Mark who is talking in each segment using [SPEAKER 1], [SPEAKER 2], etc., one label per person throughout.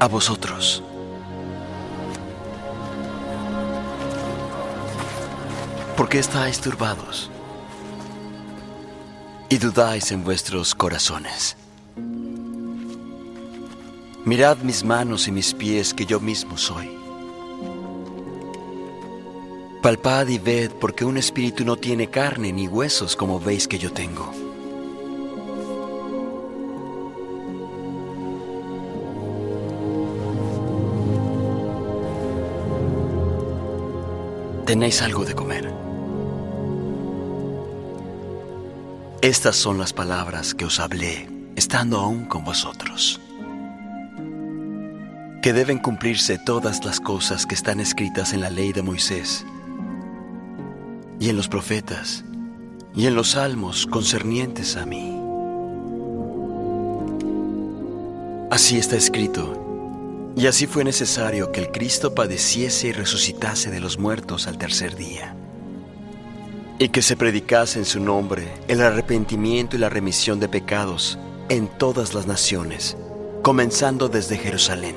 [SPEAKER 1] A vosotros. ¿Por qué estáis turbados y dudáis en vuestros corazones? Mirad mis manos y mis pies que yo mismo soy. Palpad y ved porque un espíritu no tiene carne ni huesos como veis que yo tengo. Tenéis algo de comer. Estas son las palabras que os hablé estando aún con vosotros. Que deben cumplirse todas las cosas que están escritas en la ley de Moisés y en los profetas y en los salmos concernientes a mí. Así está escrito y así fue necesario que el Cristo padeciese y resucitase de los muertos al tercer día, y que se predicase en su nombre el arrepentimiento y la remisión de pecados en todas las naciones, comenzando desde Jerusalén.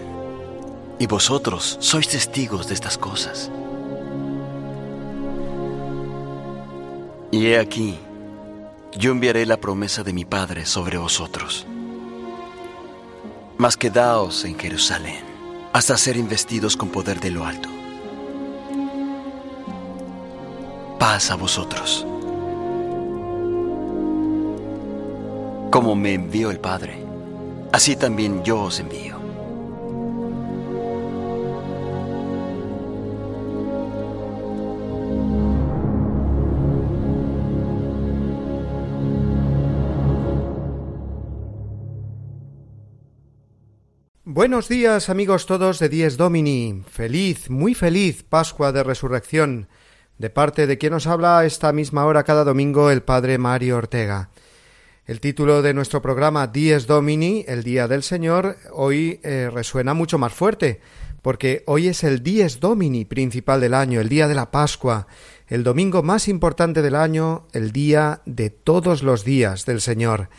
[SPEAKER 1] Y vosotros sois testigos de estas cosas. Y he aquí, yo enviaré la promesa de mi Padre sobre vosotros mas quedaos en Jerusalén hasta ser investidos con poder de lo alto. Paz a vosotros. Como me envió el Padre, así también yo os envío.
[SPEAKER 2] Buenos días amigos todos de Dies Domini. Feliz, muy feliz Pascua de Resurrección. De parte de quien nos habla esta misma hora cada domingo el Padre Mario Ortega. El título de nuestro programa Dies Domini, el Día del Señor, hoy eh, resuena mucho más fuerte, porque hoy es el Dies Domini principal del año, el día de la Pascua, el domingo más importante del año, el día de todos los días del Señor.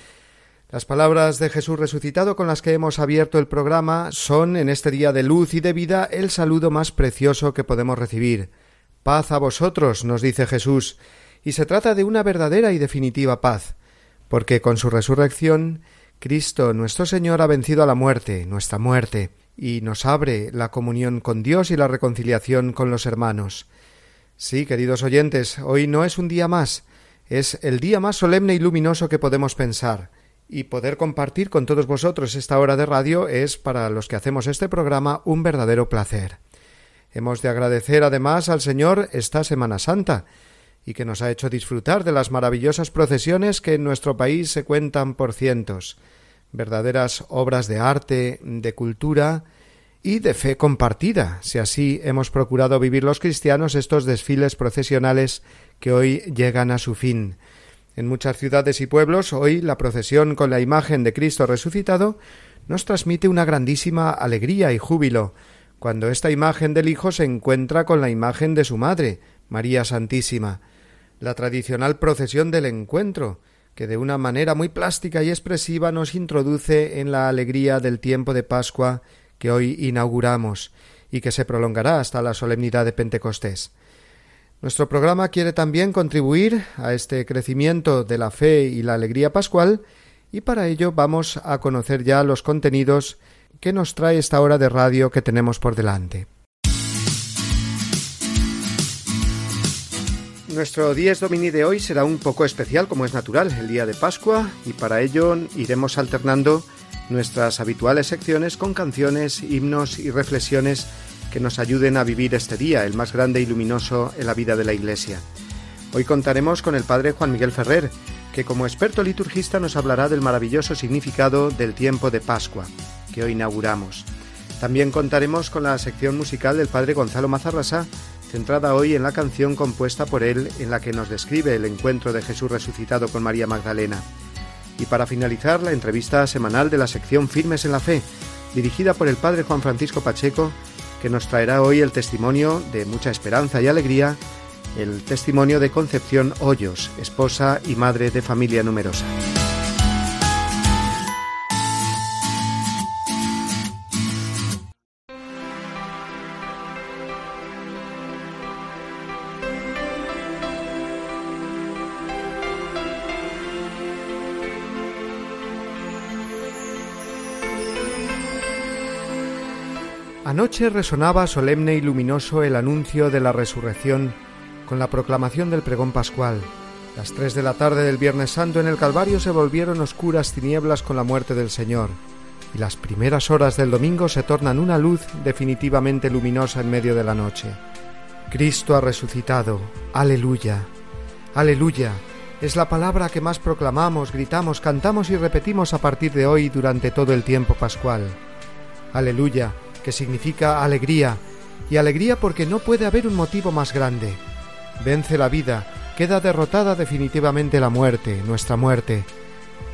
[SPEAKER 2] Las palabras de Jesús resucitado con las que hemos abierto el programa son, en este día de luz y de vida, el saludo más precioso que podemos recibir. Paz a vosotros, nos dice Jesús, y se trata de una verdadera y definitiva paz, porque con su resurrección Cristo nuestro Señor ha vencido a la muerte, nuestra muerte, y nos abre la comunión con Dios y la reconciliación con los hermanos. Sí, queridos oyentes, hoy no es un día más, es el día más solemne y luminoso que podemos pensar, y poder compartir con todos vosotros esta hora de radio es para los que hacemos este programa un verdadero placer. Hemos de agradecer además al Señor esta Semana Santa y que nos ha hecho disfrutar de las maravillosas procesiones que en nuestro país se cuentan por cientos, verdaderas obras de arte, de cultura y de fe compartida, si así hemos procurado vivir los cristianos estos desfiles procesionales que hoy llegan a su fin. En muchas ciudades y pueblos hoy la procesión con la imagen de Cristo resucitado nos transmite una grandísima alegría y júbilo, cuando esta imagen del Hijo se encuentra con la imagen de su Madre, María Santísima, la tradicional procesión del encuentro, que de una manera muy plástica y expresiva nos introduce en la alegría del tiempo de Pascua que hoy inauguramos y que se prolongará hasta la solemnidad de Pentecostés. Nuestro programa quiere también contribuir a este crecimiento de la fe y la alegría pascual y para ello vamos a conocer ya los contenidos que nos trae esta hora de radio que tenemos por delante. Nuestro Dies Domini de hoy será un poco especial, como es natural, el día de Pascua, y para ello iremos alternando nuestras habituales secciones con canciones, himnos y reflexiones que nos ayuden a vivir este día, el más grande y luminoso en la vida de la Iglesia. Hoy contaremos con el Padre Juan Miguel Ferrer, que como experto liturgista nos hablará del maravilloso significado del tiempo de Pascua, que hoy inauguramos. También contaremos con la sección musical del Padre Gonzalo Mazarrasa, centrada hoy en la canción compuesta por él en la que nos describe el encuentro de Jesús resucitado con María Magdalena. Y para finalizar, la entrevista semanal de la sección Firmes en la Fe, dirigida por el Padre Juan Francisco Pacheco, que nos traerá hoy el testimonio de mucha esperanza y alegría, el testimonio de Concepción Hoyos, esposa y madre de familia numerosa. Anoche resonaba solemne y luminoso el anuncio de la resurrección con la proclamación del pregón pascual. Las tres de la tarde del Viernes Santo en el Calvario se volvieron oscuras tinieblas con la muerte del Señor, y las primeras horas del domingo se tornan una luz definitivamente luminosa en medio de la noche. Cristo ha resucitado. Aleluya. Aleluya. Es la palabra que más proclamamos, gritamos, cantamos y repetimos a partir de hoy durante todo el tiempo pascual. Aleluya que significa alegría, y alegría porque no puede haber un motivo más grande. Vence la vida, queda derrotada definitivamente la muerte, nuestra muerte.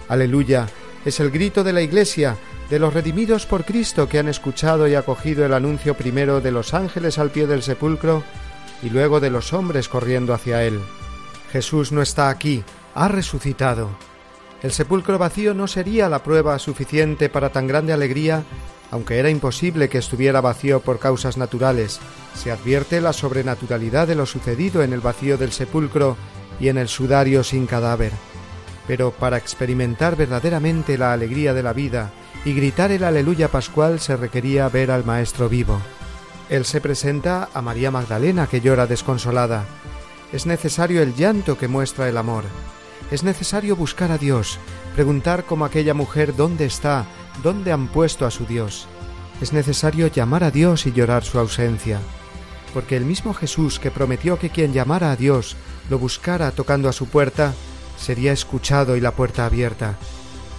[SPEAKER 2] Aleluya, es el grito de la Iglesia, de los redimidos por Cristo que han escuchado y acogido el anuncio primero de los ángeles al pie del sepulcro y luego de los hombres corriendo hacia él. Jesús no está aquí, ha resucitado. El sepulcro vacío no sería la prueba suficiente para tan grande alegría aunque era imposible que estuviera vacío por causas naturales, se advierte la sobrenaturalidad de lo sucedido en el vacío del sepulcro y en el sudario sin cadáver. Pero para experimentar verdaderamente la alegría de la vida y gritar el aleluya pascual se requería ver al Maestro vivo. Él se presenta a María Magdalena que llora desconsolada. Es necesario el llanto que muestra el amor. Es necesario buscar a Dios, preguntar como aquella mujer dónde está, dónde han puesto a su Dios. Es necesario llamar a Dios y llorar su ausencia, porque el mismo Jesús que prometió que quien llamara a Dios lo buscara tocando a su puerta, sería escuchado y la puerta abierta.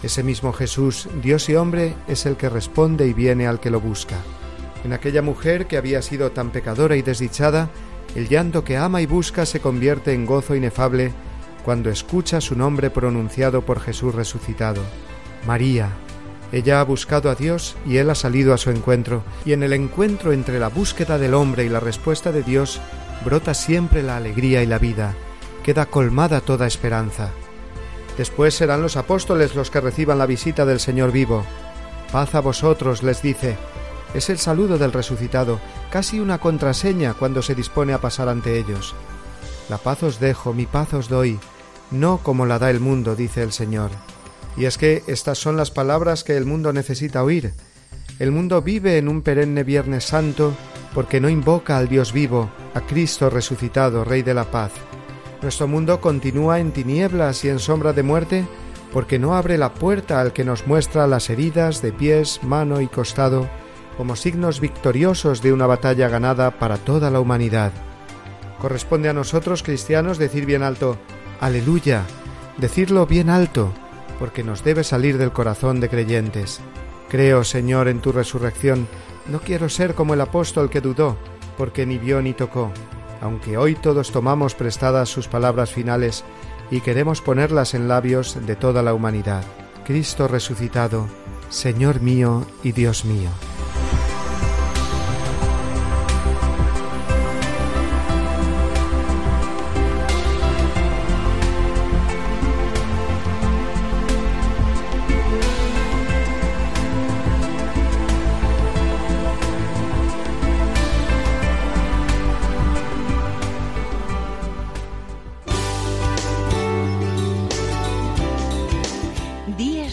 [SPEAKER 2] Ese mismo Jesús, Dios y hombre, es el que responde y viene al que lo busca. En aquella mujer que había sido tan pecadora y desdichada, el llanto que ama y busca se convierte en gozo inefable cuando escucha su nombre pronunciado por Jesús resucitado. María, ella ha buscado a Dios y Él ha salido a su encuentro, y en el encuentro entre la búsqueda del hombre y la respuesta de Dios brota siempre la alegría y la vida, queda colmada toda esperanza. Después serán los apóstoles los que reciban la visita del Señor vivo. Paz a vosotros, les dice. Es el saludo del resucitado, casi una contraseña cuando se dispone a pasar ante ellos. La paz os dejo, mi paz os doy, no como la da el mundo, dice el Señor. Y es que estas son las palabras que el mundo necesita oír. El mundo vive en un perenne Viernes Santo porque no invoca al Dios vivo, a Cristo resucitado, Rey de la paz. Nuestro mundo continúa en tinieblas y en sombra de muerte porque no abre la puerta al que nos muestra las heridas de pies, mano y costado como signos victoriosos de una batalla ganada para toda la humanidad. Corresponde a nosotros cristianos decir bien alto, aleluya, decirlo bien alto, porque nos debe salir del corazón de creyentes. Creo, Señor, en tu resurrección. No quiero ser como el apóstol que dudó, porque ni vio ni tocó. Aunque hoy todos tomamos prestadas sus palabras finales y queremos ponerlas en labios de toda la humanidad. Cristo resucitado, Señor mío y Dios mío.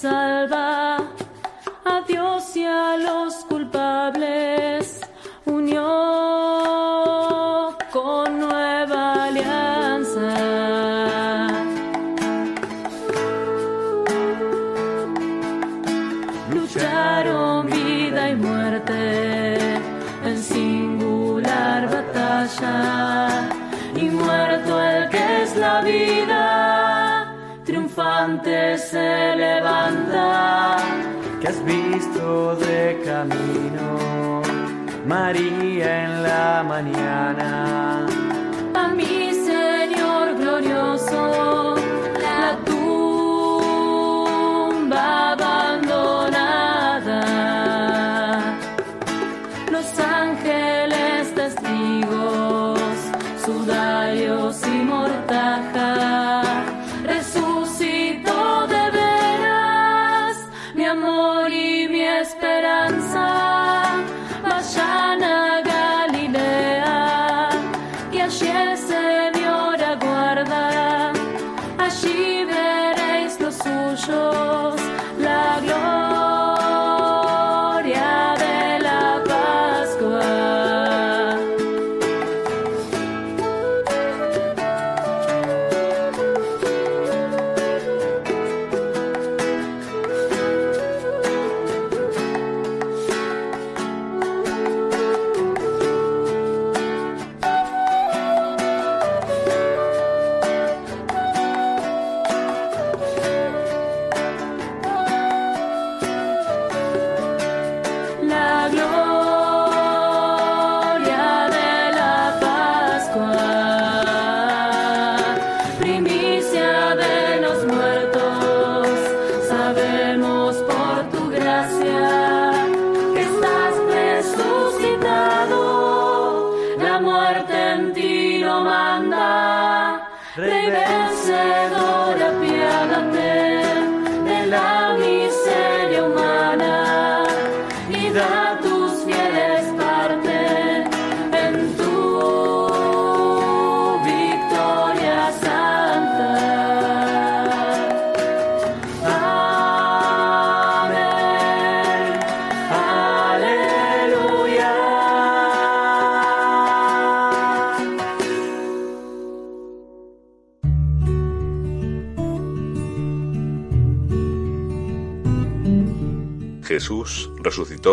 [SPEAKER 3] salvar. María en la mañana.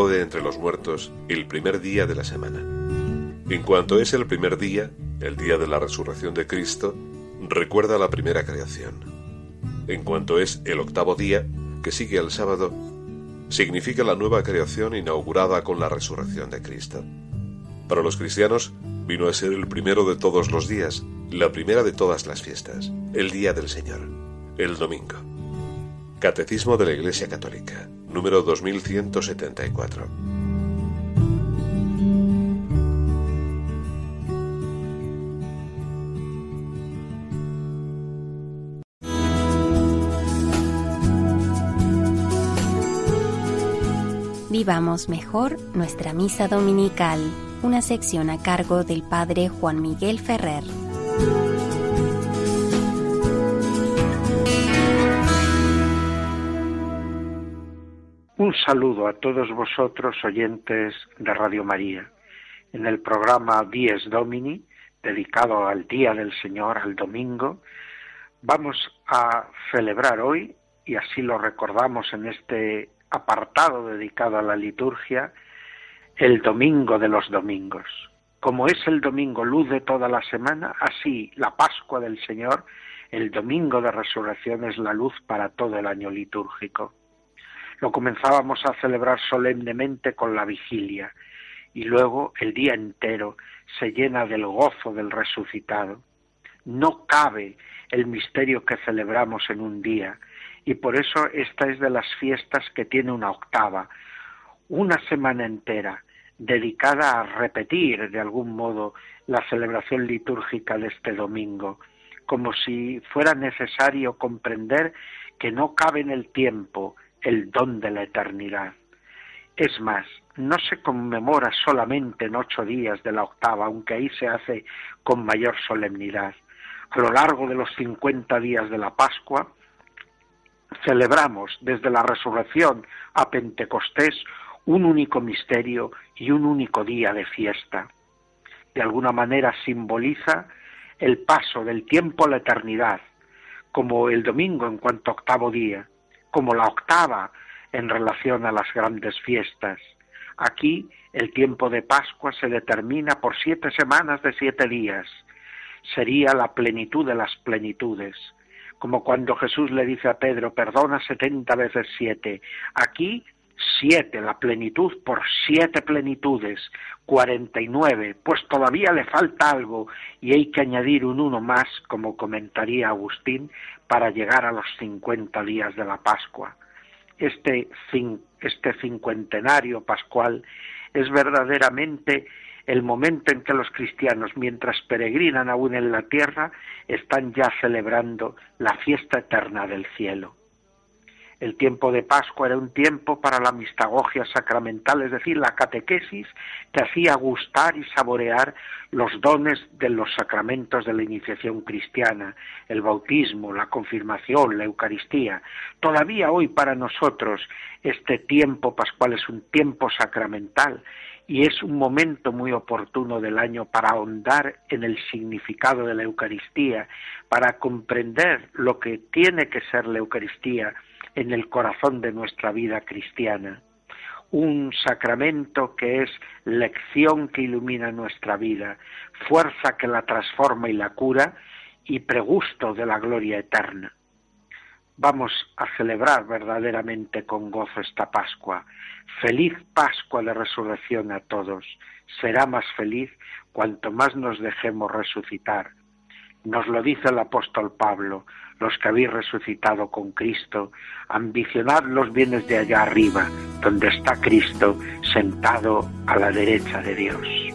[SPEAKER 4] De
[SPEAKER 5] entre los muertos el primer día de la semana. En cuanto es el primer día, el día de la resurrección de Cristo, recuerda la primera creación. En cuanto es el octavo día, que sigue al sábado, significa la nueva creación inaugurada con la resurrección de Cristo. Para los cristianos, vino a ser el primero de todos los días, la primera de todas las fiestas, el día del Señor, el domingo. Catecismo de la Iglesia Católica, número 2174.
[SPEAKER 6] Vivamos mejor nuestra misa dominical, una sección a cargo del Padre Juan Miguel Ferrer.
[SPEAKER 7] Un saludo a todos vosotros oyentes de Radio María. En el programa Dies Domini, dedicado al Día del Señor, al domingo, vamos a celebrar hoy, y así lo recordamos en este apartado dedicado a la liturgia, el domingo de los domingos. Como es el domingo luz de toda la semana, así la Pascua del Señor, el domingo de resurrección es la luz para todo el año litúrgico lo comenzábamos a celebrar solemnemente con la vigilia y luego el día entero se llena del gozo del resucitado. No cabe el misterio que celebramos en un día. Y por eso esta es de las fiestas que tiene una octava, una semana entera dedicada a repetir de algún modo la celebración litúrgica de este domingo, como si fuera necesario comprender que no cabe en el tiempo el don de la eternidad. Es más, no se conmemora solamente en ocho días de la octava, aunque ahí se hace con mayor solemnidad. A lo largo de los cincuenta días de la Pascua, celebramos desde la resurrección a Pentecostés un único misterio y un único día de fiesta. De alguna manera simboliza el paso del tiempo a la eternidad, como el domingo en cuanto octavo día, como la octava en relación a las grandes fiestas. Aquí el tiempo de Pascua se determina por siete semanas de siete días. Sería la plenitud de las plenitudes, como cuando Jesús le dice a Pedro, perdona setenta veces siete. Aquí siete, la plenitud por siete plenitudes, cuarenta y nueve, pues todavía le falta algo y hay que añadir un uno más, como comentaría Agustín, para llegar a los cincuenta días de la Pascua. Este, este cincuentenario pascual es verdaderamente el momento en que los cristianos, mientras peregrinan aún en la tierra, están ya celebrando la fiesta eterna del cielo. El tiempo de Pascua era un tiempo para la mistagogia sacramental, es decir, la catequesis que hacía gustar y saborear los dones de los sacramentos de la iniciación cristiana, el bautismo, la confirmación, la Eucaristía. Todavía hoy para nosotros este tiempo pascual es un tiempo sacramental y es un momento muy oportuno del año para ahondar en el significado de la Eucaristía, para comprender lo que tiene que ser la Eucaristía en el corazón de nuestra vida cristiana. Un sacramento que es lección que ilumina nuestra vida, fuerza que la transforma y la cura y pregusto de la gloria eterna. Vamos a celebrar verdaderamente con gozo esta Pascua. Feliz Pascua de resurrección a todos. Será más feliz cuanto más nos dejemos resucitar. Nos lo dice el apóstol Pablo los que habéis resucitado con Cristo, ambicionad los bienes de allá arriba, donde está Cristo sentado a la derecha de Dios.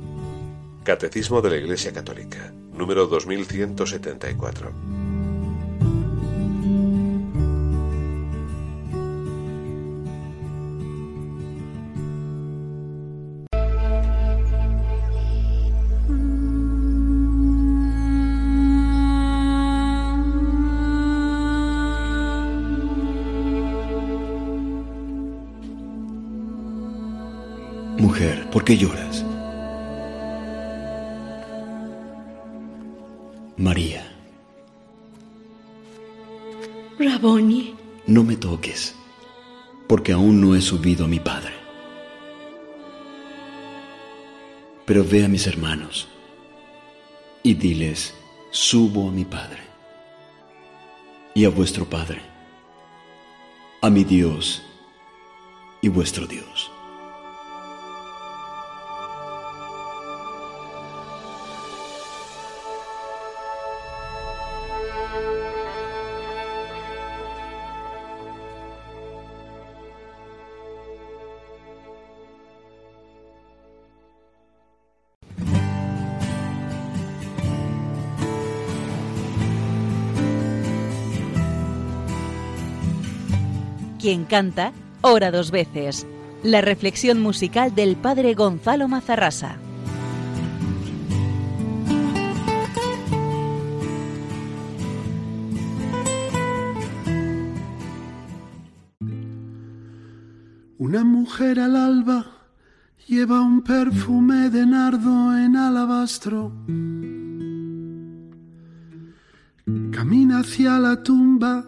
[SPEAKER 5] Catecismo de la Iglesia Católica, número 2174.
[SPEAKER 8] ¿Por qué lloras? Porque aún no he subido a mi Padre. Pero ve a mis hermanos y diles, subo a mi Padre y a vuestro Padre, a mi Dios y vuestro Dios.
[SPEAKER 9] Quien canta, ora dos veces. La reflexión musical del padre Gonzalo Mazarrasa.
[SPEAKER 10] Una mujer al alba lleva un perfume de nardo en alabastro. Camina hacia la tumba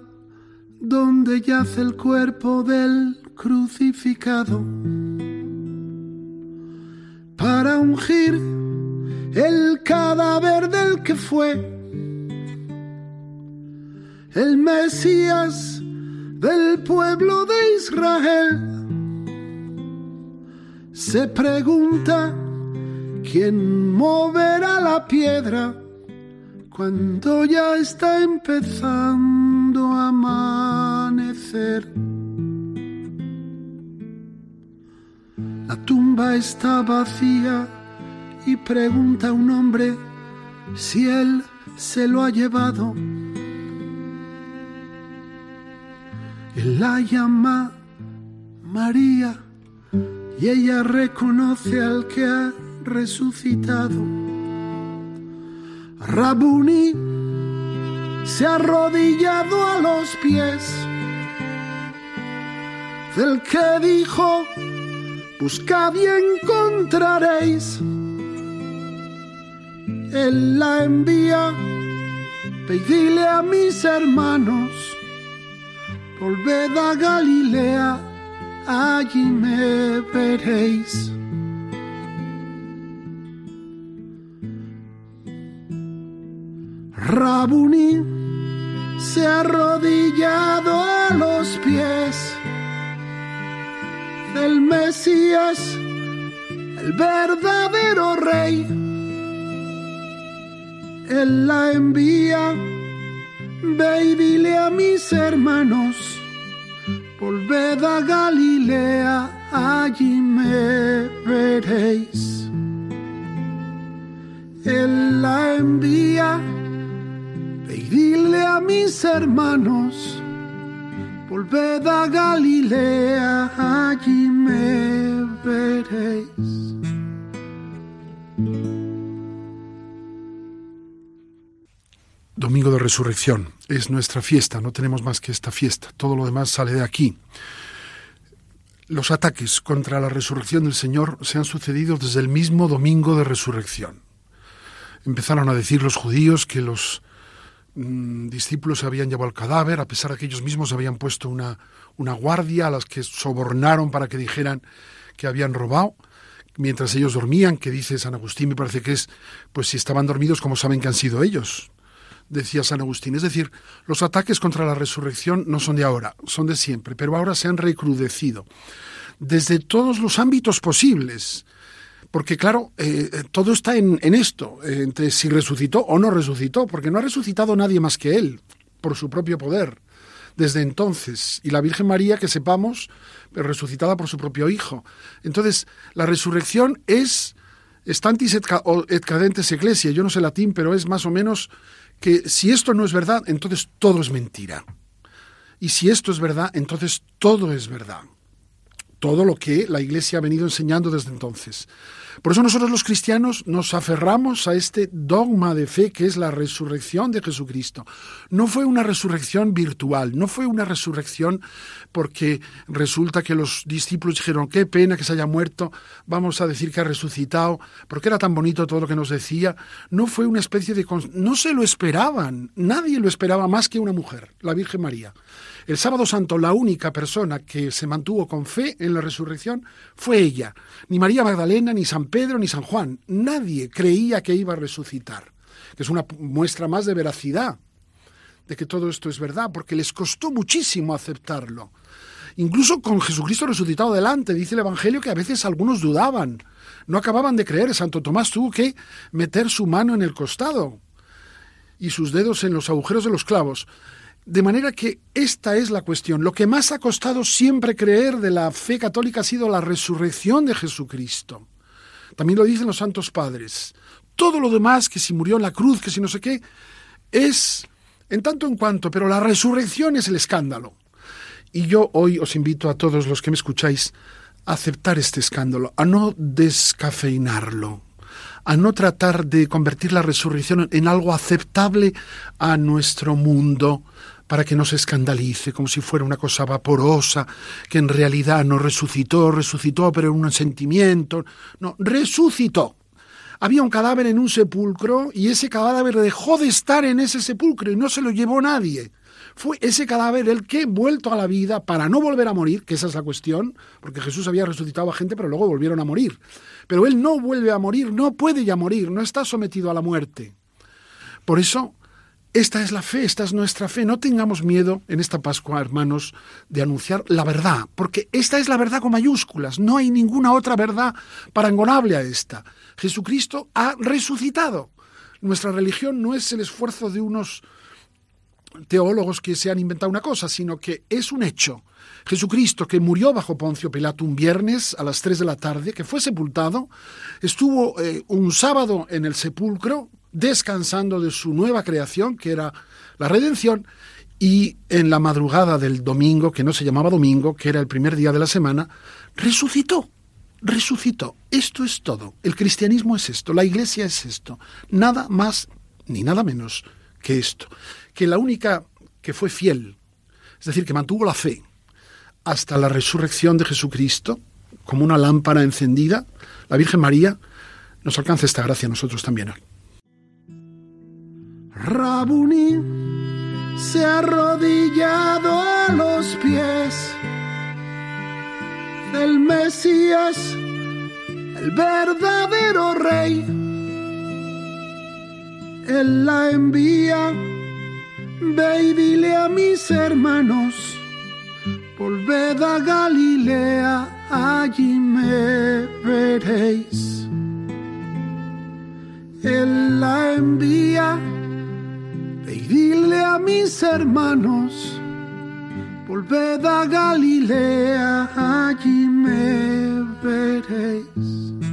[SPEAKER 10] donde yace el cuerpo del crucificado para ungir el cadáver del que fue el Mesías del pueblo de Israel. Se pregunta quién moverá la piedra cuando ya está empezando amanecer. La tumba está vacía y pregunta a un hombre si él se lo ha llevado. Él la llama María y ella reconoce al que ha resucitado. Rabuni se ha arrodillado a los pies del que dijo, buscad y encontraréis. Él la envía, pedile a mis hermanos, volved a Galilea, allí me veréis. Rabuni se ha arrodillado a los pies del Mesías, el verdadero rey. Él la envía, ve y dile a mis hermanos, volved a Galilea, allí me veréis. Él la envía, y dile a mis hermanos, volved a Galilea, allí me veréis.
[SPEAKER 11] Domingo de Resurrección es nuestra fiesta, no tenemos más que esta fiesta, todo lo demás sale de aquí. Los ataques contra la resurrección del Señor se han sucedido desde el mismo Domingo de Resurrección. Empezaron a decir los judíos que los mm, discípulos habían llevado el cadáver, a pesar de que ellos mismos habían puesto una, una guardia a las que sobornaron para que dijeran que habían robado mientras ellos dormían, que dice San Agustín, me parece que es, pues si estaban dormidos, ¿cómo saben que han sido ellos? decía San Agustín. Es decir, los ataques contra la resurrección no son de ahora, son de siempre, pero ahora se han recrudecido desde todos los ámbitos posibles. Porque claro, eh, todo está en, esto, eh, entre si resucitó o no resucitó, porque no ha resucitado nadie más que él, por su propio poder, desde entonces. Y la Virgen María, que sepamos, resucitada por su propio Hijo. Entonces, la resurrección es estantis et, et cadentes ecclesia. Yo no sé latín, pero es más o menos que si esto no es verdad, entonces todo es mentira. Y si esto es verdad, entonces todo es verdad. Todo lo que la Iglesia ha venido enseñando desde entonces. Por eso nosotros los cristianos nos aferramos a este dogma de fe que es la resurrección de Jesucristo. No fue una resurrección virtual, no fue una resurrección porque resulta que los discípulos dijeron, qué pena que se haya muerto, vamos a decir que ha resucitado, porque era tan bonito todo lo que nos decía. No fue una especie de... No se lo esperaban, nadie lo esperaba más que una mujer, la Virgen María. El sábado santo la única persona que se mantuvo con fe en la resurrección fue ella. Ni María Magdalena, ni San Pedro, ni San Juan. Nadie creía que iba a resucitar. Que es una muestra más de veracidad de que todo esto es verdad, porque les costó muchísimo aceptarlo. Incluso con Jesucristo resucitado delante, dice el Evangelio que a veces algunos dudaban, no acababan de creer. Santo Tomás tuvo que meter su mano en el costado y sus dedos en los agujeros de los clavos. De manera que esta es la cuestión. Lo que más ha costado siempre creer de la fe católica ha sido la resurrección de Jesucristo. También lo dicen los santos padres. Todo lo demás, que si murió en la cruz, que si no sé qué, es en tanto en cuanto, pero la resurrección es el escándalo. Y yo hoy os invito a todos los que me escucháis a aceptar este escándalo, a no descafeinarlo, a no tratar de convertir la resurrección en algo aceptable a nuestro mundo, para que no se escandalice, como si fuera una cosa vaporosa, que en realidad no resucitó, resucitó, pero en un sentimiento. No, resucitó. Había un cadáver en un sepulcro y ese cadáver dejó de estar en ese sepulcro y no se lo llevó nadie. Fue ese cadáver el que, vuelto a la vida, para no volver a morir, que esa es la cuestión, porque Jesús había resucitado a gente, pero luego volvieron a morir. Pero él no vuelve a morir, no puede ya morir, no está sometido a la muerte. Por eso, esta es la fe, esta es nuestra fe. No tengamos miedo en esta Pascua, hermanos, de anunciar la verdad, porque esta es la verdad con mayúsculas. No hay ninguna otra verdad parangonable a esta. Jesucristo ha resucitado. Nuestra religión no es el esfuerzo de unos teólogos que se han inventado una cosa, sino que es un hecho. Jesucristo, que murió bajo Poncio Pilato un viernes a las 3 de la tarde, que fue sepultado, estuvo eh, un sábado en el sepulcro, descansando de su nueva creación, que era la redención, y en la madrugada del domingo, que no se llamaba domingo, que era el primer día de la semana, resucitó. Resucitó. Esto es todo. El cristianismo es esto. La iglesia es esto. Nada más ni nada menos que esto que la única que fue fiel, es decir, que mantuvo la fe hasta la resurrección de Jesucristo, como una lámpara encendida, la Virgen María, nos alcanza esta gracia a nosotros también hoy.
[SPEAKER 10] Rabuni se ha arrodillado a los pies del Mesías, el verdadero rey. Él la envía Ve y dile a mis hermanos, volved a Galilea, allí me veréis. Él la envía, y dile a mis hermanos, volved a Galilea, allí me veréis.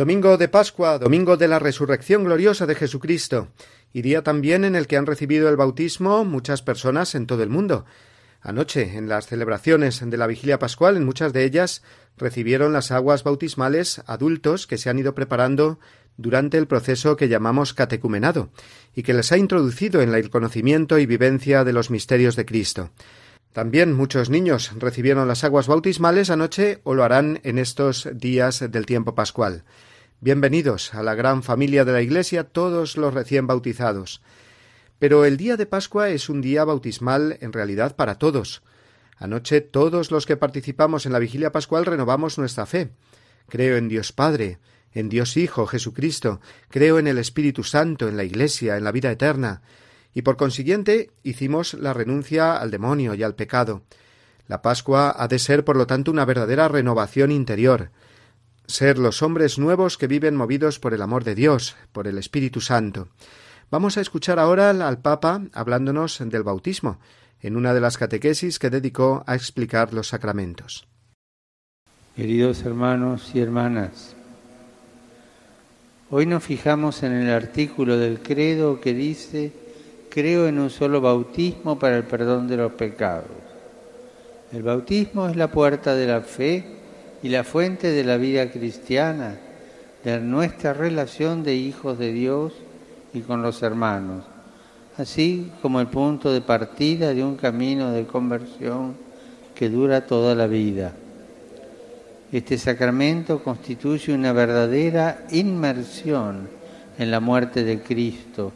[SPEAKER 2] Domingo de Pascua, domingo de la resurrección gloriosa de Jesucristo, y día también en el que han recibido el bautismo muchas personas en todo el mundo. Anoche, en las celebraciones de la vigilia pascual, en muchas de ellas recibieron las aguas bautismales adultos que se han ido preparando durante el proceso que llamamos catecumenado, y que les ha introducido en el conocimiento y vivencia de los misterios de Cristo. También muchos niños recibieron las aguas bautismales anoche o lo harán en estos días del tiempo pascual. Bienvenidos a la gran familia de la Iglesia todos los recién bautizados. Pero el día de Pascua es un día bautismal en realidad para todos. Anoche todos los que participamos en la vigilia pascual renovamos nuestra fe. Creo en Dios Padre, en Dios Hijo Jesucristo, creo en el Espíritu Santo, en la Iglesia, en la vida eterna, y por consiguiente hicimos la renuncia al demonio y al pecado. La Pascua ha de ser, por lo tanto, una verdadera renovación interior, ser los hombres nuevos que viven movidos por el amor de Dios, por el Espíritu Santo. Vamos a escuchar ahora al Papa hablándonos del bautismo, en una de las catequesis que dedicó a explicar los sacramentos.
[SPEAKER 12] Queridos hermanos y hermanas, hoy nos fijamos en el artículo del credo que dice, creo en un solo bautismo para el perdón de los pecados. El bautismo es la puerta de la fe y la fuente de la vida cristiana, de nuestra relación de hijos de Dios y con los hermanos, así como el punto de partida de un camino de conversión que dura toda la vida. Este sacramento constituye una verdadera inmersión en la muerte de Cristo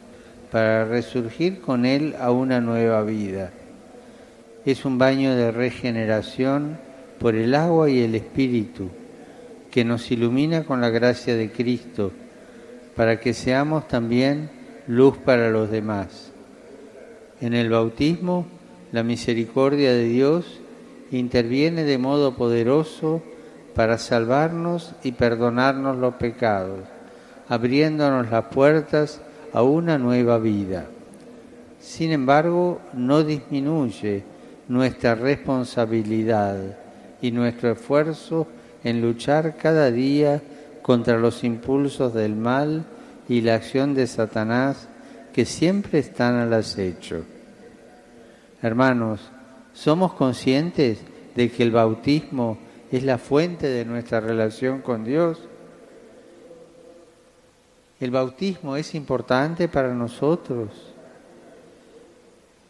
[SPEAKER 12] para resurgir con Él a una nueva vida. Es un baño de regeneración por el agua y el Espíritu que nos ilumina con la gracia de Cristo para que seamos también luz para los demás. En el bautismo, la misericordia de Dios interviene de modo poderoso para salvarnos y perdonarnos los pecados, abriéndonos las puertas a una nueva vida. Sin embargo, no disminuye nuestra responsabilidad y nuestro esfuerzo en luchar cada día contra los impulsos del mal y la acción de Satanás que siempre están al acecho. Hermanos, ¿somos conscientes de que el bautismo es la fuente de nuestra relación con Dios? El bautismo es importante para nosotros.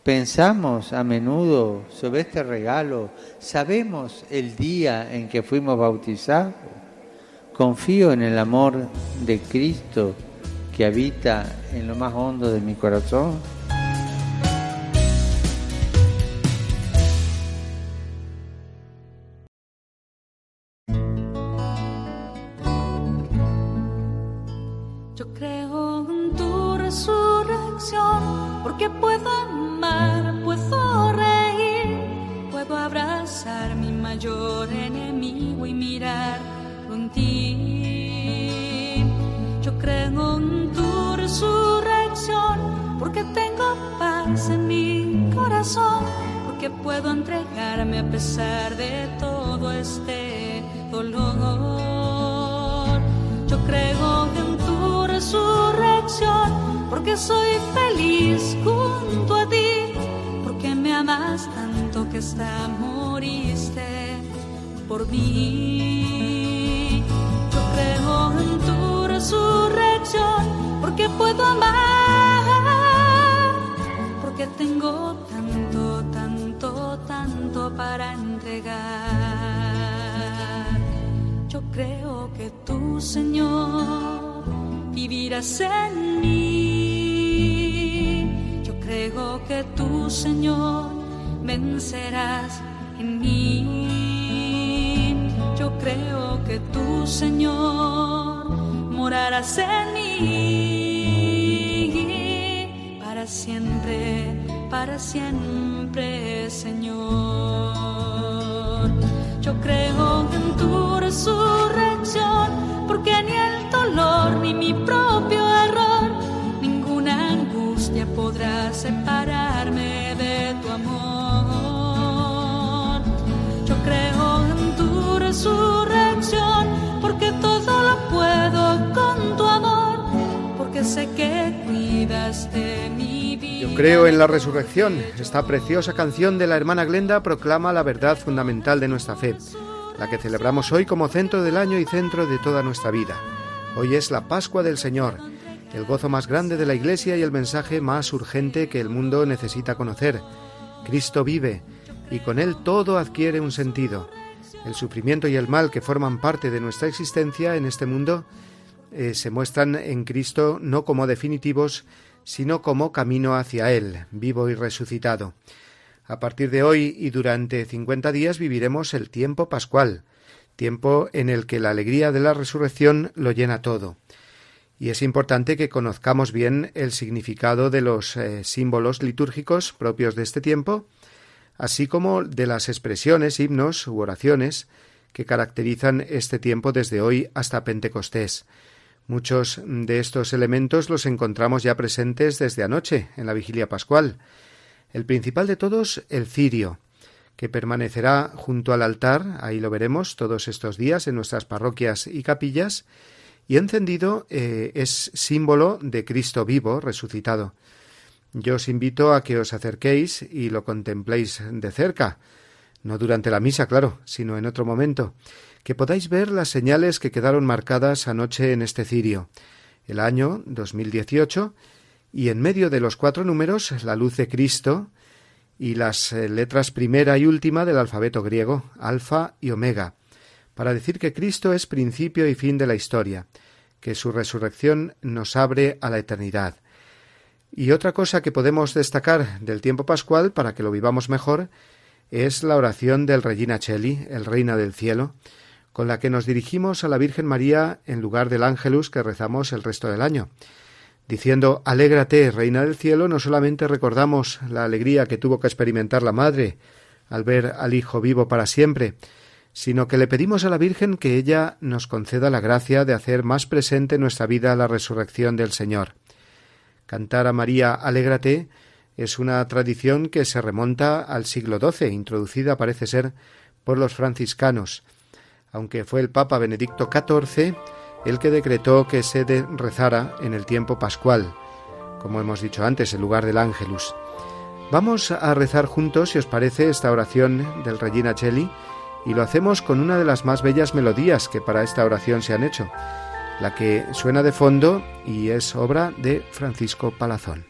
[SPEAKER 12] Pensamos a menudo sobre este regalo, sabemos el día en que fuimos bautizados. Confío en el amor de Cristo que habita en lo más hondo de mi corazón.
[SPEAKER 4] Yo creo creo en
[SPEAKER 2] la resurrección. Esta preciosa canción de la hermana Glenda proclama la verdad fundamental de nuestra fe, la que celebramos hoy como centro del año y centro de toda nuestra vida. Hoy es la Pascua del Señor, el gozo más grande de la Iglesia y el mensaje más urgente que el mundo necesita conocer. Cristo vive y con él todo adquiere un sentido. El sufrimiento y el mal que forman parte de nuestra existencia en este mundo eh, se muestran en Cristo no como definitivos, sino como camino hacia Él, vivo y resucitado. A partir de hoy y durante cincuenta días viviremos el tiempo pascual, tiempo en el que la alegría de la resurrección lo llena todo. Y es importante que conozcamos bien el significado de los eh, símbolos litúrgicos propios de este tiempo, así como de las expresiones, himnos u oraciones que caracterizan este tiempo desde hoy hasta Pentecostés. Muchos de estos elementos los encontramos ya presentes desde anoche, en la vigilia pascual. El principal de todos, el cirio, que permanecerá junto al altar, ahí lo veremos todos estos días en nuestras parroquias y capillas, y encendido eh, es símbolo de Cristo vivo, resucitado. Yo os invito a que os acerquéis y lo contempléis de cerca, no durante la misa, claro, sino en otro momento, que podáis ver las señales que quedaron marcadas anoche en este cirio, el año 2018, y en medio de los cuatro números la luz de Cristo y las eh, letras primera y última del alfabeto griego, alfa y omega, para decir que Cristo es principio y fin de la historia, que su resurrección nos abre a la eternidad. Y otra cosa que podemos destacar del tiempo pascual, para que lo vivamos mejor, es la oración del Regina Cheli, el Reina del Cielo, con la que nos dirigimos a la Virgen María en lugar del Ángelus que rezamos el resto del año. Diciendo Alégrate, Reina del Cielo, no solamente recordamos la alegría que tuvo que experimentar la Madre al ver al Hijo vivo para siempre, sino que le pedimos a la Virgen que ella nos conceda la gracia de hacer más presente en nuestra vida la resurrección del Señor. Cantar a María Alégrate es una tradición que se remonta al siglo XII, introducida parece ser por los franciscanos, aunque fue el Papa Benedicto XIV el que decretó que se rezara en el tiempo pascual, como hemos dicho antes, en lugar del Ángelus. Vamos a rezar juntos, si os parece, esta oración del Regina Cheli, y lo hacemos con una de las más bellas melodías que para esta oración se han hecho, la que suena de fondo y es obra de Francisco Palazón.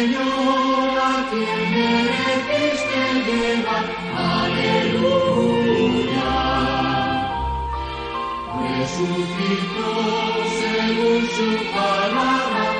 [SPEAKER 2] Señor, a quien mereciste llevar. Aleluya. Resucitó según su palabra.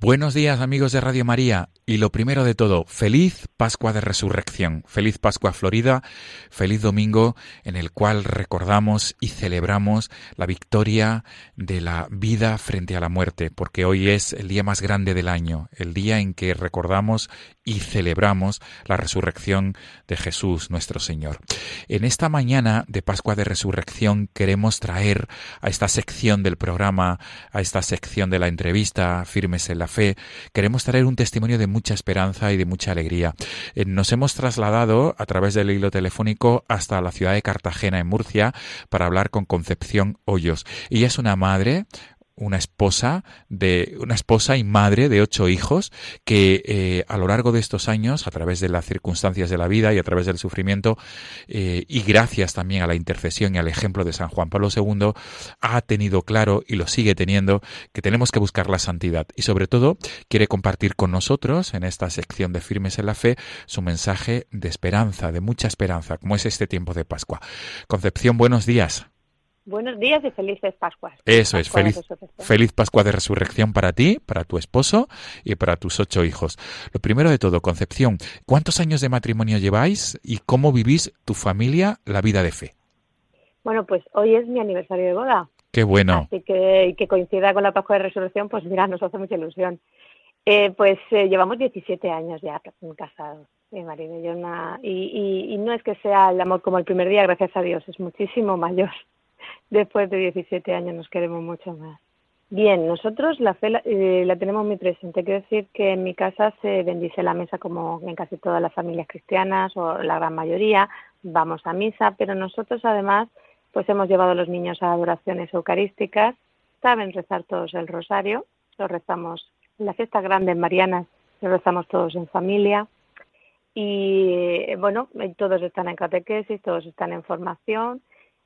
[SPEAKER 13] Buenos días amigos de Radio María y lo primero de todo, feliz Pascua de Resurrección, feliz Pascua Florida, feliz domingo en el cual recordamos y celebramos la victoria de la vida frente a la muerte, porque hoy es el día más grande del año, el día en que recordamos y celebramos la resurrección de Jesús nuestro Señor. En esta mañana de Pascua de Resurrección queremos traer a esta sección del programa, a esta sección de la entrevista, firmes en la fe, queremos traer un testimonio de mucha esperanza y de mucha alegría. Eh, nos hemos trasladado a través del hilo telefónico hasta la ciudad de Cartagena, en Murcia, para hablar con Concepción Hoyos. Ella es una madre, una esposa de una esposa y madre de ocho hijos que eh, a lo largo de estos años a través de las circunstancias de la vida y a través del sufrimiento eh, y gracias también a la intercesión y al ejemplo de San Juan Pablo II ha tenido claro y lo sigue teniendo que tenemos que buscar la santidad. Y sobre todo quiere compartir con nosotros en esta sección de firmes en la fe su mensaje de esperanza de mucha esperanza como es este tiempo de Pascua. Concepción buenos días
[SPEAKER 14] Buenos días y felices Pascuas.
[SPEAKER 13] Eso es, feliz, feliz Pascua de Resurrección para ti, para tu esposo y para tus ocho hijos. Lo primero de todo, Concepción, ¿cuántos años de matrimonio lleváis y cómo vivís tu familia la vida de fe?
[SPEAKER 14] Bueno, pues hoy es mi aniversario de boda.
[SPEAKER 13] Qué bueno.
[SPEAKER 14] Así que, que coincida con la Pascua de Resurrección, pues mira, nos hace mucha ilusión. Eh, pues eh, llevamos 17 años ya casados, mi marido y yo. y, y no es que sea el amor como el primer día, gracias a Dios, es muchísimo mayor después de 17 años nos queremos mucho más. Bien, nosotros la fe eh, la, tenemos muy presente. Quiero decir que en mi casa se bendice la mesa como en casi todas las familias cristianas o la gran mayoría. Vamos a misa, pero nosotros además pues hemos llevado a los niños a adoraciones eucarísticas. Saben rezar todos el rosario. Lo rezamos en la fiesta grande en Marianas. Lo rezamos todos en familia. Y bueno, todos están en catequesis, todos están en formación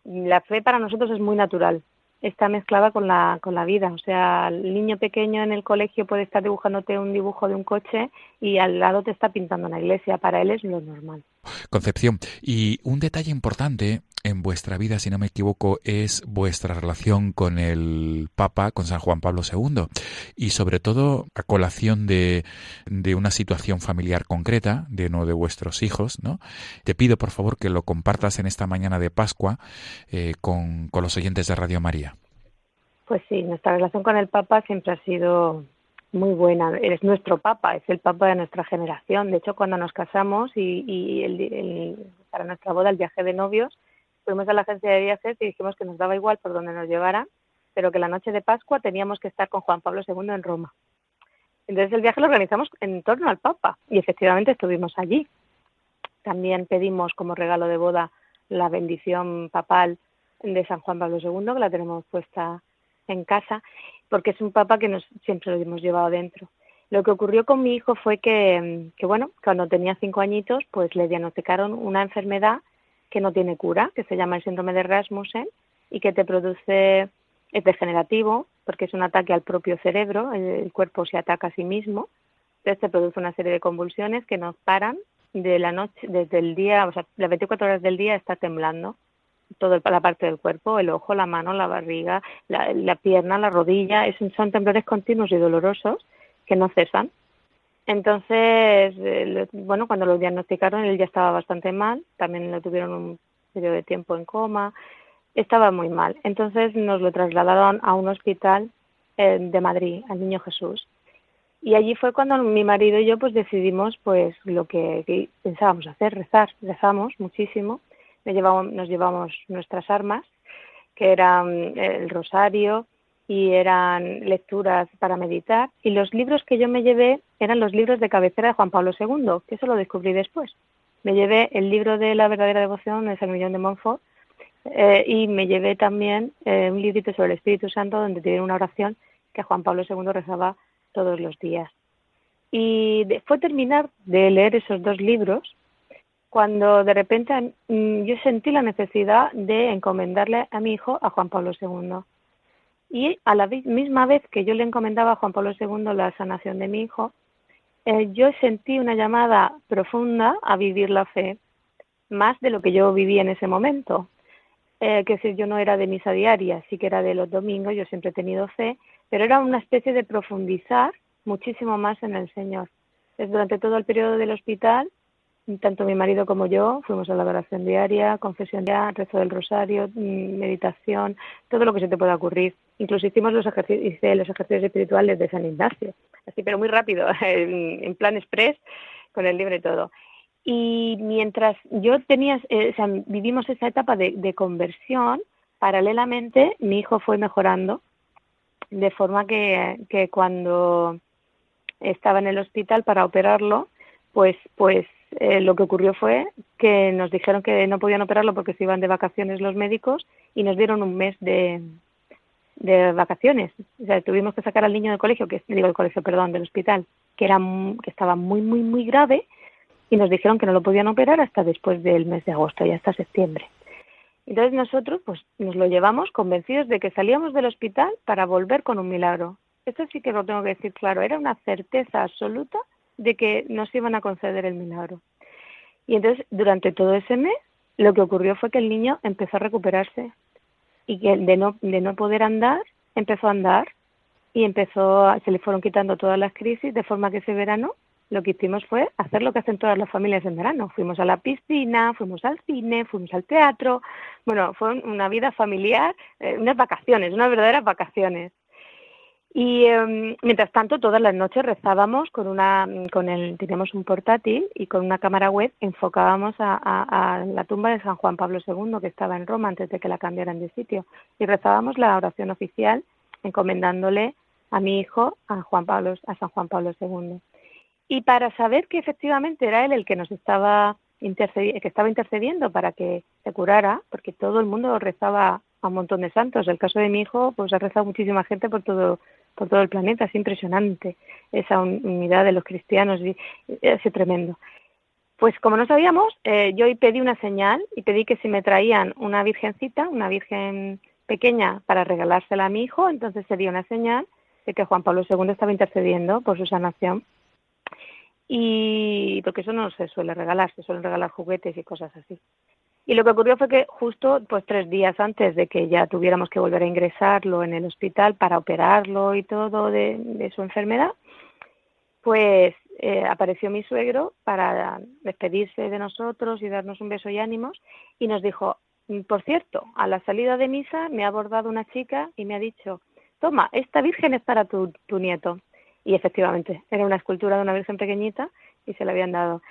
[SPEAKER 14] la fe para nosotros es muy natural. está mezclada con la, con la vida. O sea, el niño pequeño en el colegio puede estar dibujándote un dibujo de un coche y al lado te está pintando una iglesia. Para él es lo normal.
[SPEAKER 13] Concepción, y un detalle importante en vuestra vida, si no me equivoco, es vuestra relación con el Papa, con San Juan Pablo II, y sobre todo a colación de, una situación familiar concreta de uno de vuestros hijos, ¿no? Te pido, por favor, que lo compartas en esta mañana de Pascua eh, con, con los oyentes de Radio María.
[SPEAKER 14] Pues sí, nuestra relación con el Papa siempre ha sido muy buena. Es nuestro Papa, es el Papa de nuestra generación. De hecho, cuando nos casamos y, y el, para nuestra boda, el viaje de novios, fuimos a la agencia de viajes y dijimos que nos daba igual por donde nos llevara, pero que la noche de Pascua teníamos que estar con Juan Pablo II en Roma. Entonces el viaje lo organizamos en torno al Papa y efectivamente estuvimos allí. También pedimos como regalo de boda la bendición papal de San Juan Pablo II, que la tenemos puesta en casa, porque es un papa que nos, siempre lo hemos llevado dentro. Lo que ocurrió con mi hijo fue que, que, bueno, cuando tenía cinco añitos, pues le diagnosticaron una enfermedad que no tiene cura, que se llama el síndrome de Rasmussen y que te produce, es degenerativo, porque es un ataque al propio cerebro, el, cuerpo se ataca a sí mismo, entonces te produce una serie de convulsiones que nos paran de la noche, desde el día, o sea, las 24 horas del día está temblando toda la parte del cuerpo, el ojo, la mano, la barriga, la, pierna, la rodilla, es, son temblores continuos y dolorosos que no cesan entonces, bueno, cuando lo diagnosticaron él ya estaba bastante mal, también lo tuvieron un periodo de tiempo en coma, estaba muy mal. Entonces nos lo trasladaron a un hospital eh, de Madrid, al Niño Jesús. Y allí fue cuando mi marido y yo pues decidimos pues lo que, pensábamos hacer, rezar, rezamos muchísimo, nos llevamos, nos llevamos nuestras armas, que eran el rosario, y eran lecturas para meditar. Y los libros que yo me llevé eran los libros de cabecera de Juan Pablo II, que eso lo descubrí después. Me llevé el libro de la verdadera devoción de San Millón de Montfort eh, y me llevé también eh, un librito sobre el Espíritu Santo donde tiene una oración que Juan Pablo II rezaba todos los días. Y fue terminar de leer esos dos libros cuando de repente mm, yo sentí la necesidad de encomendarle a mi hijo a Juan Pablo II. Y a la misma vez que yo le encomendaba a Juan Pablo II la sanación de mi hijo, eh, yo sentí una llamada profunda a vivir la fe, más de lo que yo vivía en ese momento. Eh, que si yo no era de misa diaria, sí que era de los domingos, yo siempre he tenido fe, pero era una especie de profundizar muchísimo más en el Señor. Es durante todo el periodo del hospital tanto mi marido como yo fuimos a la oración diaria, confesión diaria, rezo del rosario, mm, meditación, todo lo que se te pueda ocurrir. Incluso hicimos los ejercicios, los ejercicios espirituales de San Ignacio, así pero muy rápido, en, plan express, con el libro y todo. Y mientras yo tenía, eh, o sea, vivimos esa etapa de, de conversión, paralelamente mi hijo fue mejorando, de forma que, que cuando estaba en el hospital para operarlo, pues, pues eh, lo que ocurrió fue que nos dijeron que no podían operarlo porque se iban de vacaciones los médicos y nos dieron un mes de, de vacaciones. O sea, tuvimos que sacar al niño del colegio, que digo del colegio, perdón, del hospital, que era que estaba muy muy muy grave y nos dijeron que no lo podían operar hasta después del mes de agosto y hasta septiembre. Entonces nosotros pues nos lo llevamos convencidos de que salíamos del hospital para volver con un milagro. Esto sí que lo tengo que decir claro, era una certeza absoluta de que nos iban a conceder el milagro. Y entonces, durante todo ese mes, lo que ocurrió fue que el niño empezó a recuperarse y que de no, de no poder andar, empezó a andar y empezó, se le fueron quitando todas las crisis, de forma que ese verano lo que hicimos fue hacer lo que hacen todas las familias en verano. Fuimos a la piscina, fuimos al cine, fuimos al teatro. Bueno, fue una vida familiar, eh, unas vacaciones, unas verdaderas vacaciones. Y em, mientras tanto, todas las noches rezábamos con una, con el, teníamos un portátil y con una cámara web enfocábamos a, la tumba de San Juan Pablo II, que estaba en Roma antes de que la cambiaran de sitio. Y rezábamos la oración oficial encomendándole a mi hijo, a Juan Pablo, a San Juan Pablo II. Y para saber que efectivamente era él el que nos estaba que estaba intercediendo para que se curara, porque todo el mundo rezaba a un montón de santos. El caso de mi hijo, pues ha rezado muchísima gente por todo por todo el planeta. Es impresionante esa unidad de los cristianos, es tremendo. Pues como no sabíamos, eh, yo pedí una señal y pedí que si me traían una virgencita, una virgen pequeña para regalársela a mi hijo, entonces sería una señal de que Juan Pablo II estaba intercediendo por su sanación. Y porque eso no se suele regalar, se suelen regalar juguetes y cosas así. Y lo que ocurrió fue que justo pues tres días antes de que ya tuviéramos que volver a ingresarlo en el hospital para operarlo y todo de, su enfermedad, pues eh, apareció mi suegro para despedirse de nosotros y darnos un beso y ánimos y nos dijo, por cierto, a la salida de misa me ha abordado una chica y me ha dicho, toma, esta virgen es para tu, tu nieto. Y efectivamente, era una escultura de una virgen pequeñita y se la habían dado.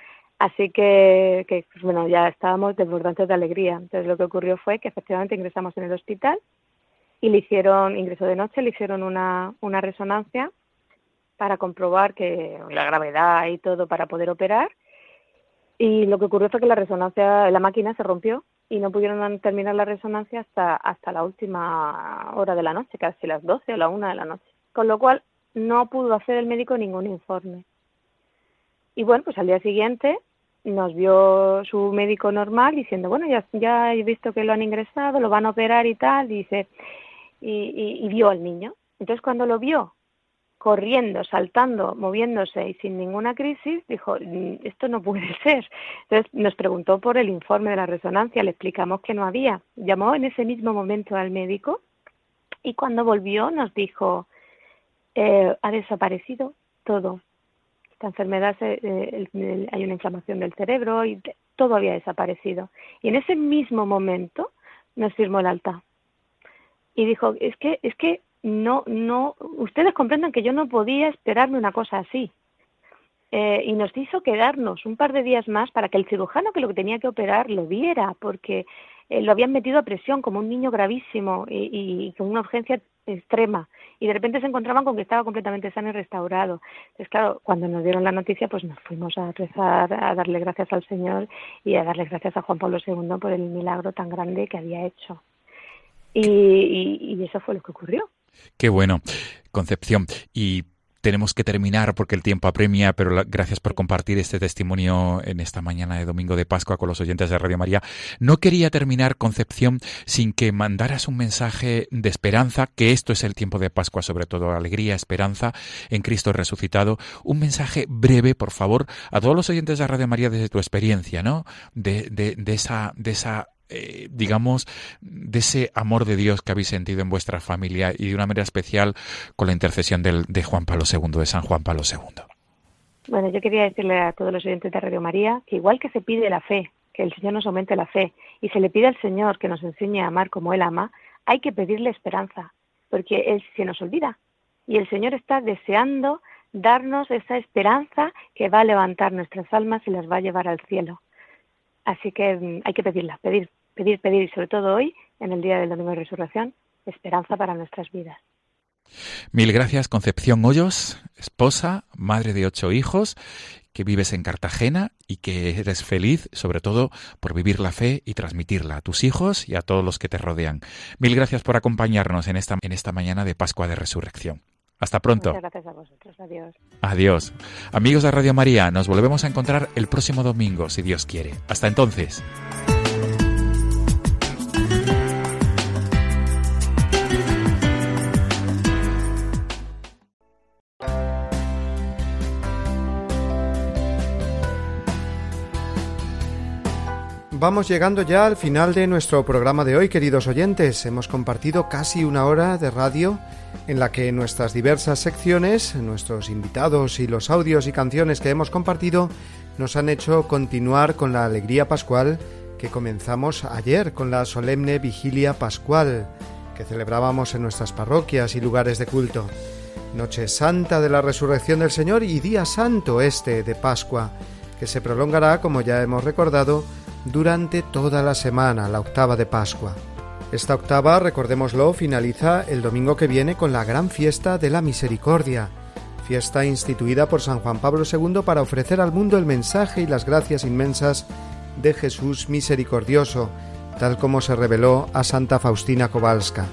[SPEAKER 14] Así que, pues, bueno, ya estábamos desbordantes de alegría. Entonces lo que ocurrió fue que efectivamente ingresamos en el hospital y le hicieron, ingreso de noche, le hicieron una, una resonancia para comprobar que la gravedad y todo para poder operar. Y lo que ocurrió fue que la resonancia, la máquina se rompió y no pudieron terminar la resonancia hasta, hasta la última hora de la noche, casi las 12 o la 1 de la noche. Con lo cual no pudo hacer el médico ningún informe. Y bueno, pues al día siguiente nos vio su médico normal diciendo, bueno, ya, ya he visto que lo han ingresado, lo van a operar y tal, dice, y, y, vio al niño. Entonces cuando lo vio corriendo, saltando, moviéndose y sin ninguna crisis, dijo, mm, esto no puede ser. Entonces nos preguntó por el informe de la resonancia, le explicamos que no había. Llamó en ese mismo momento al médico y cuando volvió nos dijo, eh, ha desaparecido todo esta enfermedad eh, hay una inflamación del cerebro y todo había desaparecido. Y en ese mismo momento nos firmó el alta. Y dijo, es que, es que no, no, ustedes comprendan que yo no podía esperarme una cosa así. Eh, y nos hizo quedarnos un par de días más para que el cirujano que lo tenía que operar lo viera, porque eh, lo habían metido a presión como un niño gravísimo y, con una urgencia extrema y de repente se encontraban con que estaba completamente sano y restaurado. Entonces, claro, cuando nos dieron la noticia, pues nos fuimos a rezar, a darle gracias al Señor y a darle gracias a Juan Pablo II por el milagro tan grande que había hecho. Y, y eso fue lo que ocurrió.
[SPEAKER 13] Qué bueno, Concepción. Y tenemos que terminar porque el tiempo apremia, pero gracias por compartir este testimonio en esta mañana de domingo de Pascua con los oyentes de Radio María. No quería terminar, Concepción, sin que mandaras un mensaje de esperanza, que esto es el tiempo de Pascua, sobre todo alegría, esperanza en Cristo resucitado. Un mensaje breve, por favor, a todos los oyentes de Radio María desde tu experiencia, ¿no? De, de, de esa, de esa eh, digamos, de ese amor de Dios que habéis sentido en vuestra familia y de una manera especial con la intercesión del, de Juan Pablo II, de San Juan Pablo II.
[SPEAKER 14] Bueno, yo quería decirle a todos los oyentes de Radio María que igual que se pide la fe, que el Señor nos aumente la fe, y se le pide al Señor que nos enseñe a amar como Él ama, hay que pedirle esperanza, porque Él se nos olvida. Y el Señor está deseando darnos esa esperanza que va a levantar nuestras almas y las va a llevar al cielo. Así que mm, hay que pedirla, pedir pedir, pedir y sobre todo hoy, en el día del Domingo de Resurrección, esperanza para nuestras vidas.
[SPEAKER 13] Mil gracias, Concepción Hoyos, esposa, madre de ocho hijos, que vives en Cartagena y que eres feliz, sobre todo, por vivir la fe y transmitirla a tus hijos y a todos los que te rodean. Mil gracias por acompañarnos en esta, en esta mañana de Pascua de Resurrección. Hasta pronto.
[SPEAKER 14] Muchas gracias a vosotros. Adiós.
[SPEAKER 13] Adiós. Amigos de Radio María, nos volvemos a encontrar el próximo domingo, si Dios quiere. Hasta entonces.
[SPEAKER 2] Vamos llegando ya al final de nuestro programa de hoy, queridos oyentes. Hemos compartido casi una hora de radio en la que nuestras diversas secciones, nuestros invitados y los audios y canciones que hemos compartido nos han hecho continuar con la alegría pascual que comenzamos ayer con la solemne vigilia pascual que celebrábamos en nuestras parroquias y lugares de culto. Noche Santa de la Resurrección del Señor y Día Santo este de Pascua, que se prolongará, como ya hemos recordado, durante toda la semana, la octava de Pascua. Esta octava, recordémoslo, finaliza el domingo que viene con la gran fiesta de la misericordia, fiesta instituida por San Juan Pablo II para ofrecer al mundo el mensaje y las gracias inmensas de Jesús misericordioso, tal como se reveló a Santa Faustina Kowalska.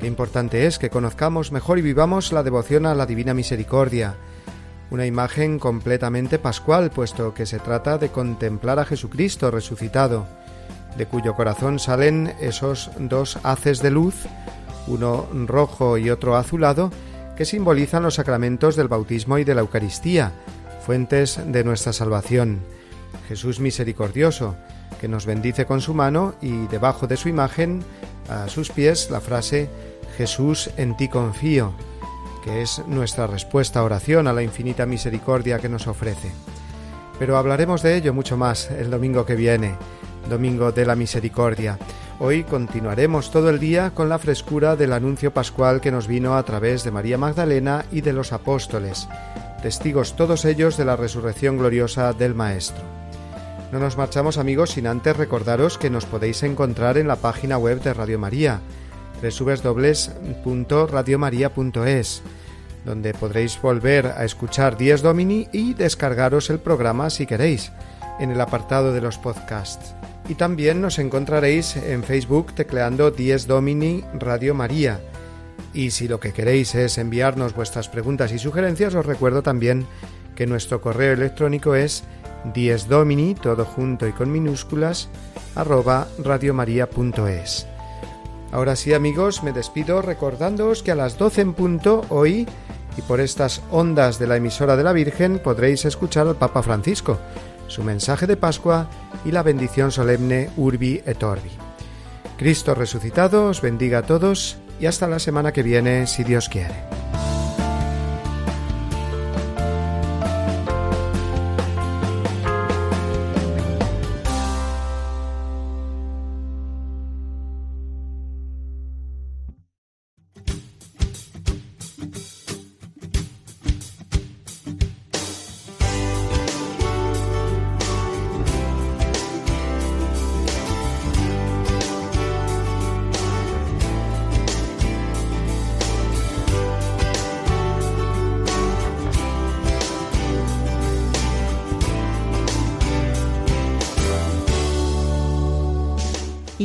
[SPEAKER 2] Qué importante es que conozcamos mejor y vivamos la devoción a la Divina Misericordia, una imagen completamente pascual, puesto que se trata de contemplar a Jesucristo resucitado, de cuyo corazón salen esos dos haces de luz, uno rojo y otro azulado, que simbolizan los sacramentos del bautismo y de la Eucaristía, fuentes de nuestra salvación. Jesús misericordioso, que nos bendice con su mano y debajo de su imagen, a sus pies, la frase Jesús en ti confío, que es nuestra respuesta a oración a la infinita misericordia que nos ofrece. Pero hablaremos de ello mucho más el domingo que viene, domingo de la misericordia. Hoy continuaremos todo el día con la frescura del anuncio pascual que nos vino a través de María Magdalena y de los apóstoles, testigos todos ellos de la resurrección gloriosa del Maestro. No nos marchamos amigos sin antes recordaros que nos podéis encontrar en la página web de Radio María, www.radiomaria.es, donde podréis volver a escuchar Dies Domini y descargaros el programa si queréis, en el apartado de los podcasts. Y también nos encontraréis en Facebook tecleando Dies Domini Radio María. Y si lo que queréis es enviarnos vuestras preguntas y sugerencias, os recuerdo también que nuestro correo electrónico es diesdomini, todo junto y con minúsculas, arroba radiomaria.es. Ahora sí amigos, me despido recordándoos que a las 12 en punto hoy y por estas ondas de la emisora de la Virgen podréis escuchar al Papa Francisco, su mensaje de Pascua y la bendición solemne Urbi et Orbi. Cristo resucitado os bendiga a todos y hasta la semana que viene si Dios quiere.